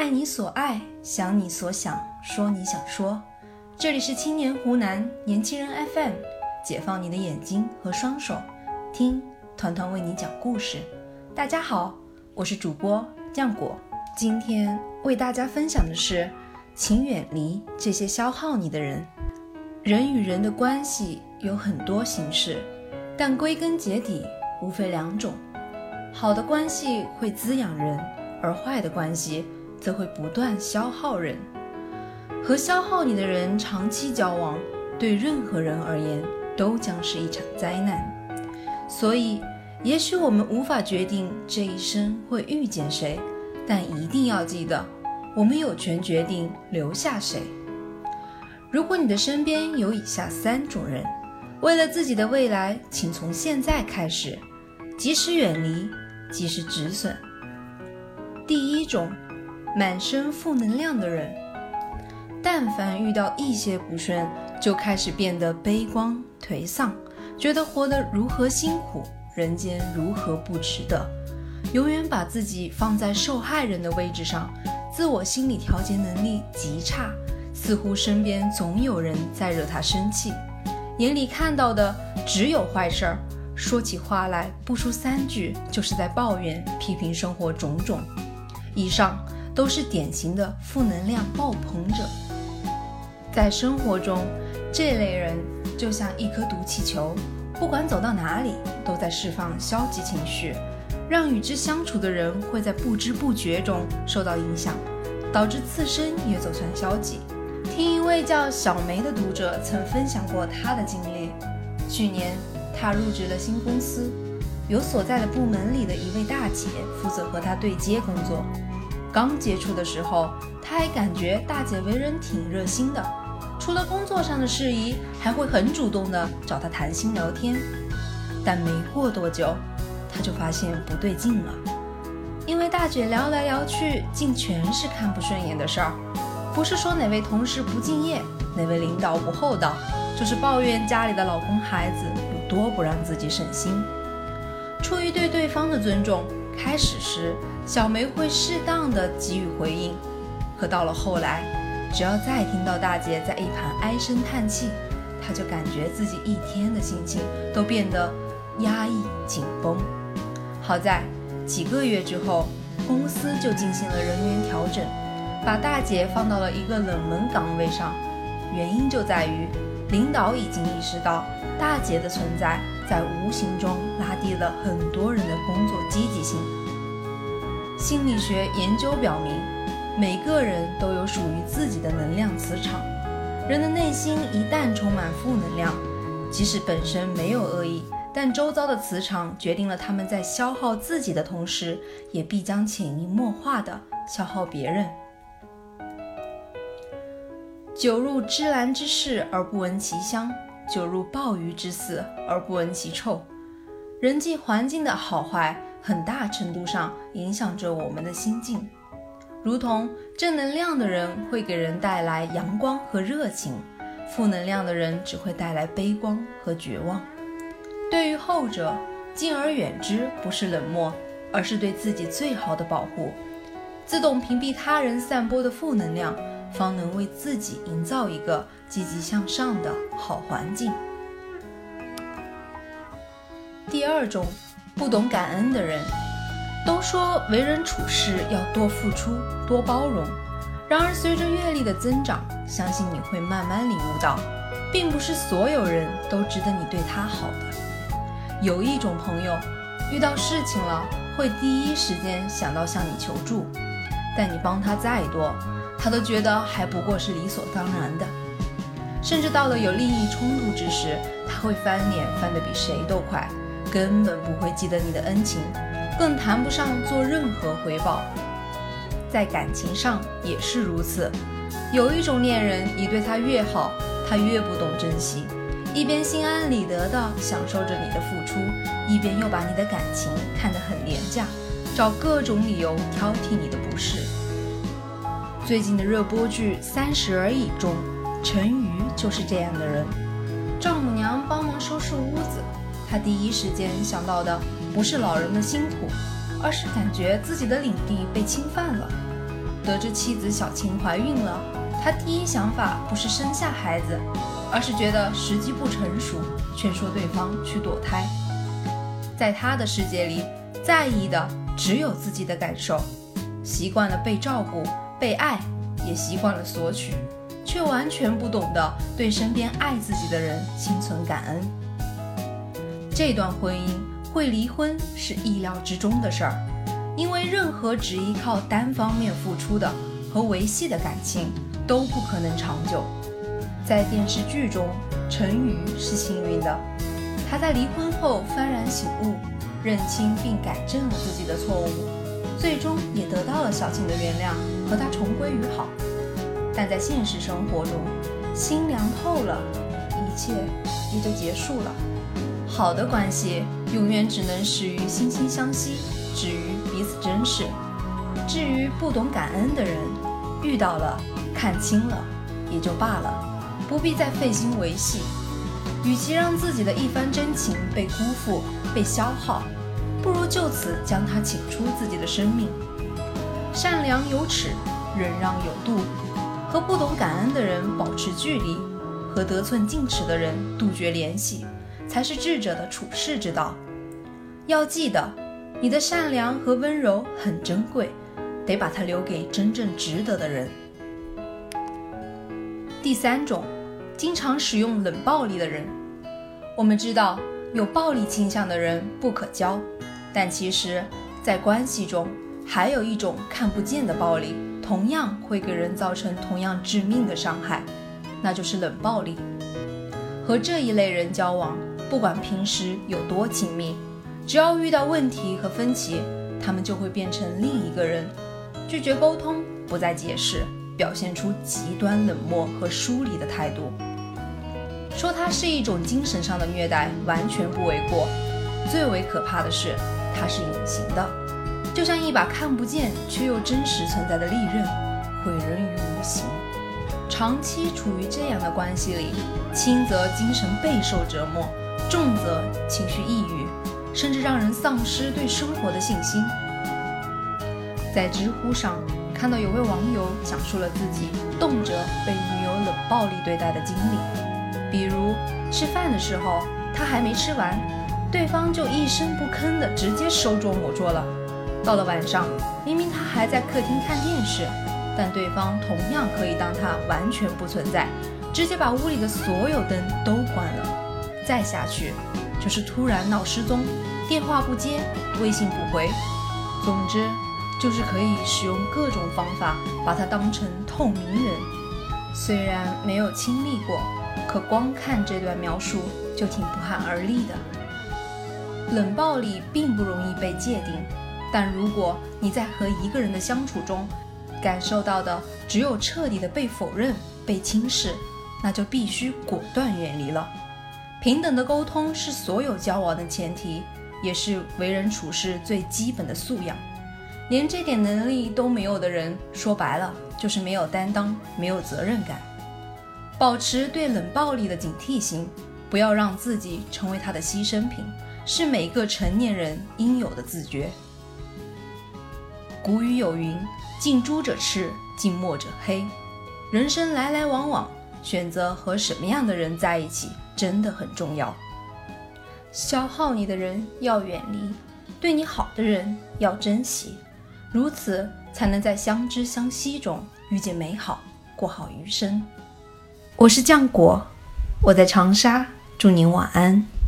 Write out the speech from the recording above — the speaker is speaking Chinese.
爱你所爱，想你所想，说你想说。这里是青年湖南年轻人 FM，解放你的眼睛和双手，听团团为你讲故事。大家好，我是主播酱果，今天为大家分享的是，请远离这些消耗你的人。人与人的关系有很多形式，但归根结底无非两种：好的关系会滋养人，而坏的关系。则会不断消耗人，和消耗你的人长期交往，对任何人而言都将是一场灾难。所以，也许我们无法决定这一生会遇见谁，但一定要记得，我们有权决定留下谁。如果你的身边有以下三种人，为了自己的未来，请从现在开始，及时远离，及时止损。第一种。满身负能量的人，但凡遇到一些不顺，就开始变得悲观颓丧，觉得活得如何辛苦，人间如何不值得，永远把自己放在受害人的位置上，自我心理调节能力极差，似乎身边总有人在惹他生气，眼里看到的只有坏事儿，说起话来不出三句就是在抱怨批评生活种种。以上。都是典型的负能量爆棚者。在生活中，这类人就像一颗毒气球，不管走到哪里，都在释放消极情绪，让与之相处的人会在不知不觉中受到影响，导致自身也走向消极。听一位叫小梅的读者曾分享过她的经历：去年，她入职了新公司，由所在的部门里的一位大姐负责和她对接工作。刚接触的时候，他还感觉大姐为人挺热心的，除了工作上的事宜，还会很主动的找他谈心聊天。但没过多久，他就发现不对劲了，因为大姐聊来聊去，竟全是看不顺眼的事儿，不是说哪位同事不敬业，哪位领导不厚道，就是抱怨家里的老公孩子有多不让自己省心。出于对对方的尊重，开始时。小梅会适当的给予回应，可到了后来，只要再听到大姐在一旁唉声叹气，她就感觉自己一天的心情都变得压抑紧绷。好在几个月之后，公司就进行了人员调整，把大姐放到了一个冷门岗位上。原因就在于领导已经意识到大姐的存在，在无形中拉低了很多人的工作积极性。心理学研究表明，每个人都有属于自己的能量磁场。人的内心一旦充满负能量，即使本身没有恶意，但周遭的磁场决定了他们在消耗自己的同时，也必将潜移默化地消耗别人。久入芝兰之室而不闻其香，久入鲍鱼之肆而不闻其臭。人际环境的好坏。很大程度上影响着我们的心境，如同正能量的人会给人带来阳光和热情，负能量的人只会带来悲观和绝望。对于后者，敬而远之不是冷漠，而是对自己最好的保护。自动屏蔽他人散播的负能量，方能为自己营造一个积极向上的好环境。第二种。不懂感恩的人，都说为人处事要多付出、多包容。然而，随着阅历的增长，相信你会慢慢领悟到，并不是所有人都值得你对他好的。有一种朋友，遇到事情了会第一时间想到向你求助，但你帮他再多，他都觉得还不过是理所当然的。甚至到了有利益冲突之时，他会翻脸翻得比谁都快。根本不会记得你的恩情，更谈不上做任何回报。在感情上也是如此。有一种恋人，你对他越好，他越不懂珍惜，一边心安理得地享受着你的付出，一边又把你的感情看得很廉价，找各种理由挑剔你的不是。最近的热播剧《三十而已》中，陈瑜就是这样的人，丈母娘帮忙收拾屋子。他第一时间想到的不是老人的辛苦，而是感觉自己的领地被侵犯了。得知妻子小晴怀孕了，他第一想法不是生下孩子，而是觉得时机不成熟，劝说对方去堕胎。在他的世界里，在意的只有自己的感受，习惯了被照顾、被爱，也习惯了索取，却完全不懂得对身边爱自己的人心存感恩。这段婚姻会离婚是意料之中的事儿，因为任何只依靠单方面付出的和维系的感情都不可能长久。在电视剧中，陈瑜是幸运的。他在离婚后幡然醒悟，认清并改正了自己的错误，最终也得到了小静的原谅，和他重归于好。但在现实生活中，心凉透了，一切也就结束了。好的关系永远只能始于惺惺相惜，止于彼此珍视。至于不懂感恩的人，遇到了看清了也就罢了，不必再费心维系。与其让自己的一番真情被辜负、被消耗，不如就此将他请出自己的生命。善良有尺，忍让有度，和不懂感恩的人保持距离，和得寸进尺的人杜绝联系，才是智者的处世之道。要记得，你的善良和温柔很珍贵，得把它留给真正值得的人。第三种。经常使用冷暴力的人，我们知道有暴力倾向的人不可交，但其实，在关系中还有一种看不见的暴力，同样会给人造成同样致命的伤害，那就是冷暴力。和这一类人交往，不管平时有多亲密，只要遇到问题和分歧，他们就会变成另一个人，拒绝沟通，不再解释，表现出极端冷漠和疏离的态度。说它是一种精神上的虐待，完全不为过。最为可怕的是，它是隐形的，就像一把看不见却又真实存在的利刃，毁人于无形。长期处于这样的关系里，轻则精神备受折磨，重则情绪抑郁，甚至让人丧失对生活的信心。在知乎上看到有位网友讲述了自己动辄被女友冷暴力对待的经历。比如吃饭的时候，他还没吃完，对方就一声不吭的直接收桌抹桌了。到了晚上，明明他还在客厅看电视，但对方同样可以当他完全不存在，直接把屋里的所有灯都关了。再下去就是突然闹失踪，电话不接，微信不回，总之就是可以使用各种方法把他当成透明人。虽然没有亲历过。可光看这段描述就挺不寒而栗的。冷暴力并不容易被界定，但如果你在和一个人的相处中，感受到的只有彻底的被否认、被轻视，那就必须果断远离了。平等的沟通是所有交往的前提，也是为人处事最基本的素养。连这点能力都没有的人，说白了就是没有担当、没有责任感。保持对冷暴力的警惕心，不要让自己成为他的牺牲品，是每个成年人应有的自觉。古语有云：“近朱者赤，近墨者黑。”人生来来往往，选择和什么样的人在一起真的很重要。消耗你的人要远离，对你好的人要珍惜，如此才能在相知相惜中遇见美好，过好余生。我是酱果，我在长沙，祝您晚安。